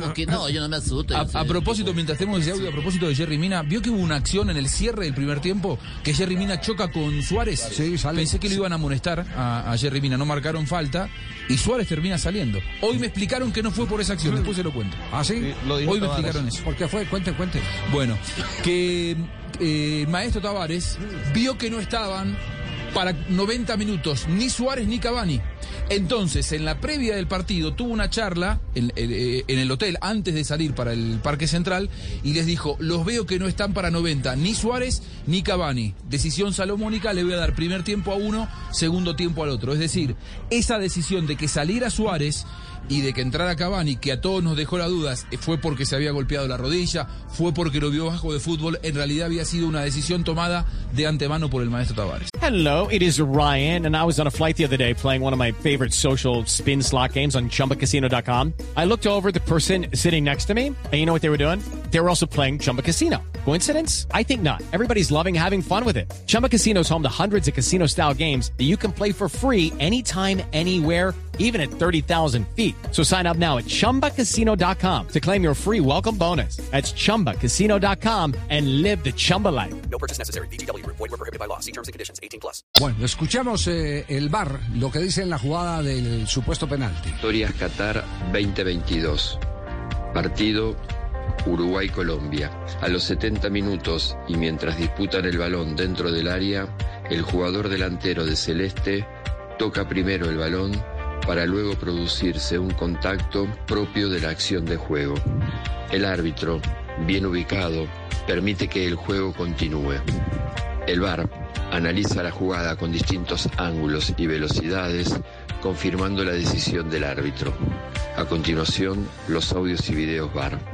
Porque no, yo no me asusto. A, a propósito, mientras tenemos ese audio, a propósito de Jerry Mina, ¿vio que hubo una acción en el cierre del primer tiempo que Jerry Mina choca con Suárez? Sí, sale. Pensé que lo iban a amonestar a, a Jerry Mina, no marcaron falta y Suárez termina saliendo. Hoy me explicaron que no fue por esa acción, después se lo cuento. ¿Ah, sí? Hoy me explicaron eso. ¿Por qué fue? Cuente, cuente. Bueno, que eh, maestro Tavares vio que no estaban para 90 minutos ni Suárez ni Cavani. Entonces, en la previa del partido, tuvo una charla en, eh, en el hotel antes de salir para el Parque Central y les dijo, los veo que no están para 90, ni Suárez ni Cavani. Decisión salomónica, le voy a dar primer tiempo a uno, segundo tiempo al otro. Es decir, esa decisión de que saliera Suárez y de que entrara Cavani, que a todos nos dejó las dudas, eh, fue porque se había golpeado la rodilla, fue porque lo vio bajo de fútbol, en realidad había sido una decisión tomada de antemano por el maestro Tavares. Hello, it is Ryan, and I was on a flight the other day playing one of my favorite social spin slot games on chumbacasino.com. I looked over the person sitting next to me, and you know what they were doing? They were also playing Chumba Casino. Coincidence? I think not. Everybody's loving having fun with it. Chumba Casino is home to hundreds of casino style games that you can play for free anytime, anywhere, even at 30,000 feet. So sign up now at chumbacasino.com to claim your free welcome bonus. That's chumbacasino.com and live the Chumba life. No purchase necessary. VGW Group. Void were prohibited by law. See terms and conditions. 18 plus. Bueno, escuchamos eh, el VAR, lo que dice en la jugada del supuesto penalti. Historias Qatar 2022. Partido Uruguay-Colombia. A los 70 minutos y mientras disputan el balón dentro del área, el jugador delantero de Celeste toca primero el balón para luego producirse un contacto propio de la acción de juego. El árbitro, bien ubicado, permite que el juego continúe. El VAR analiza la jugada con distintos ángulos y velocidades, confirmando la decisión del árbitro. A continuación, los audios y videos VAR.